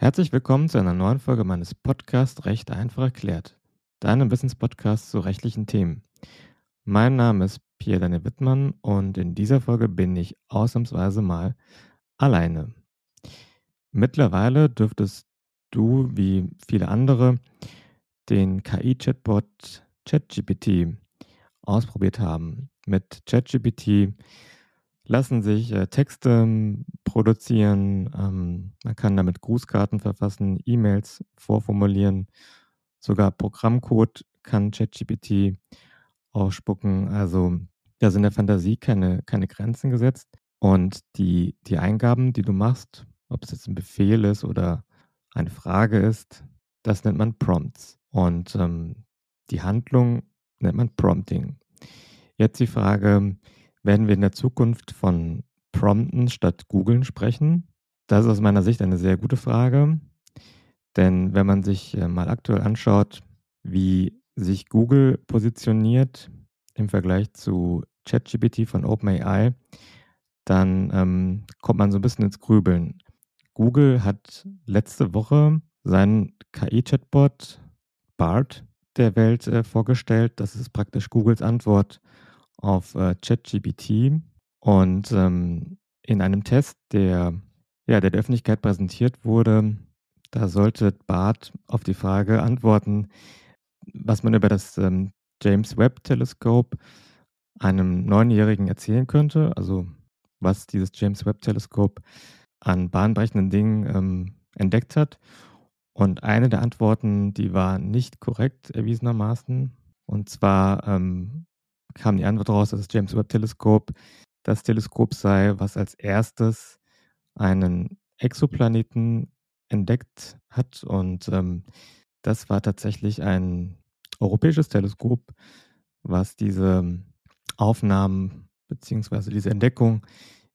Herzlich willkommen zu einer neuen Folge meines Podcasts Recht einfach erklärt, deinem Wissenspodcast zu rechtlichen Themen. Mein Name ist Pierre Daniel Wittmann und in dieser Folge bin ich ausnahmsweise mal alleine. Mittlerweile dürftest du, wie viele andere, den KI-Chatbot ChatGPT ausprobiert haben. Mit ChatGPT lassen sich äh, Texte produzieren, ähm, man kann damit Grußkarten verfassen, E-Mails vorformulieren, sogar Programmcode kann ChatGPT ausspucken. Also da sind der Fantasie keine, keine Grenzen gesetzt. Und die, die Eingaben, die du machst, ob es jetzt ein Befehl ist oder eine Frage ist, das nennt man Prompts. Und ähm, die Handlung nennt man Prompting. Jetzt die Frage, werden wir in der Zukunft von Prompten statt Googlen sprechen? Das ist aus meiner Sicht eine sehr gute Frage. Denn wenn man sich äh, mal aktuell anschaut, wie sich Google positioniert im Vergleich zu ChatGPT von OpenAI, dann ähm, kommt man so ein bisschen ins Grübeln. Google hat letzte Woche seinen KI-Chatbot BART der Welt äh, vorgestellt. Das ist praktisch Googles Antwort auf äh, ChatGPT und ähm, in einem Test, der ja, der, der Öffentlichkeit präsentiert wurde, da sollte Bart auf die Frage antworten, was man über das ähm, James Webb Teleskop einem Neunjährigen erzählen könnte, also was dieses James Webb Teleskop an bahnbrechenden Dingen ähm, entdeckt hat. Und eine der Antworten, die war nicht korrekt erwiesenermaßen. Und zwar ähm, kam die Antwort raus, dass das James Webb Teleskop das Teleskop sei, was als erstes einen Exoplaneten entdeckt hat. Und ähm, das war tatsächlich ein europäisches Teleskop, was diese Aufnahmen bzw. diese Entdeckung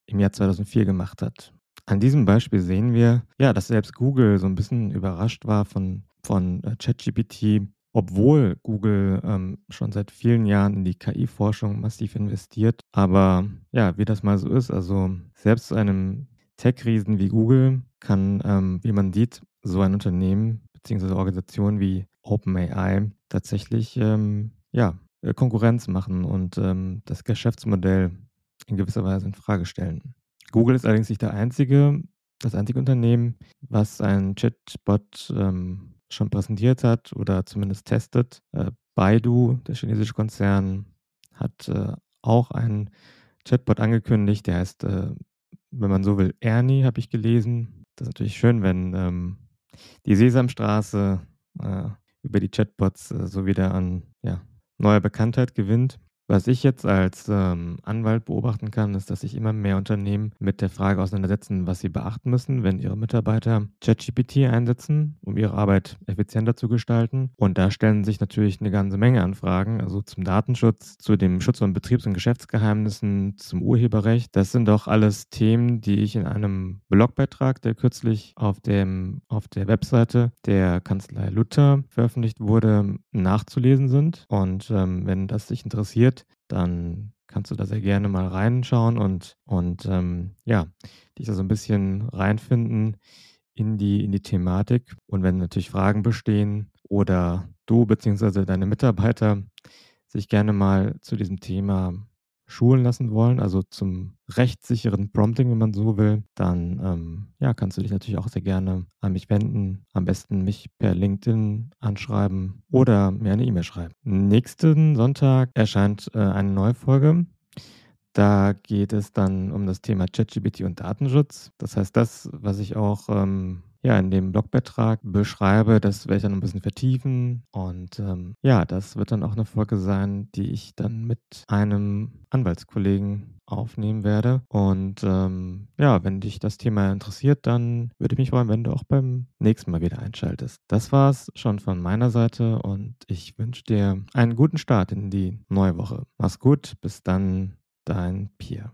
im Jahr 2004 gemacht hat. An diesem Beispiel sehen wir, ja, dass selbst Google so ein bisschen überrascht war von, von äh, ChatGPT, obwohl Google ähm, schon seit vielen Jahren in die KI-Forschung massiv investiert. Aber ja, wie das mal so ist, also selbst einem Tech-Riesen wie Google kann, ähm, wie man sieht, so ein Unternehmen bzw. Organisation wie OpenAI tatsächlich ähm, ja, äh, Konkurrenz machen und ähm, das Geschäftsmodell in gewisser Weise in Frage stellen. Google ist allerdings nicht der einzige, das einzige Unternehmen, was ein Chatbot ähm, schon präsentiert hat oder zumindest testet. Äh, Baidu, der chinesische Konzern, hat äh, auch einen Chatbot angekündigt, der heißt, äh, wenn man so will, Ernie, habe ich gelesen. Das ist natürlich schön, wenn ähm, die Sesamstraße über die Chatbots so wieder an ja, neuer Bekanntheit gewinnt. Was ich jetzt als ähm, Anwalt beobachten kann, ist, dass sich immer mehr Unternehmen mit der Frage auseinandersetzen, was sie beachten müssen, wenn ihre Mitarbeiter ChatGPT einsetzen, um ihre Arbeit effizienter zu gestalten. Und da stellen sich natürlich eine ganze Menge an Fragen, also zum Datenschutz, zu dem Schutz von Betriebs- und Geschäftsgeheimnissen, zum Urheberrecht. Das sind doch alles Themen, die ich in einem Blogbeitrag, der kürzlich auf, dem, auf der Webseite der Kanzlei Luther veröffentlicht wurde, nachzulesen sind. Und ähm, wenn das dich interessiert, interessiert, dann kannst du da sehr gerne mal reinschauen und, und ähm, ja, dich da so ein bisschen reinfinden in die, in die Thematik. Und wenn natürlich Fragen bestehen oder du bzw. deine Mitarbeiter sich gerne mal zu diesem Thema schulen lassen wollen, also zum rechtssicheren Prompting, wenn man so will, dann ähm, ja, kannst du dich natürlich auch sehr gerne an mich wenden. Am besten mich per LinkedIn anschreiben oder mir eine E-Mail schreiben. Nächsten Sonntag erscheint äh, eine neue Folge. Da geht es dann um das Thema ChatGPT und Datenschutz. Das heißt, das, was ich auch ähm, ja, in dem Blogbeitrag beschreibe. Das werde ich dann ein bisschen vertiefen. Und ähm, ja, das wird dann auch eine Folge sein, die ich dann mit einem Anwaltskollegen aufnehmen werde. Und ähm, ja, wenn dich das Thema interessiert, dann würde ich mich freuen, wenn du auch beim nächsten Mal wieder einschaltest. Das war's schon von meiner Seite und ich wünsche dir einen guten Start in die neue Woche. Mach's gut, bis dann, dein Pierre.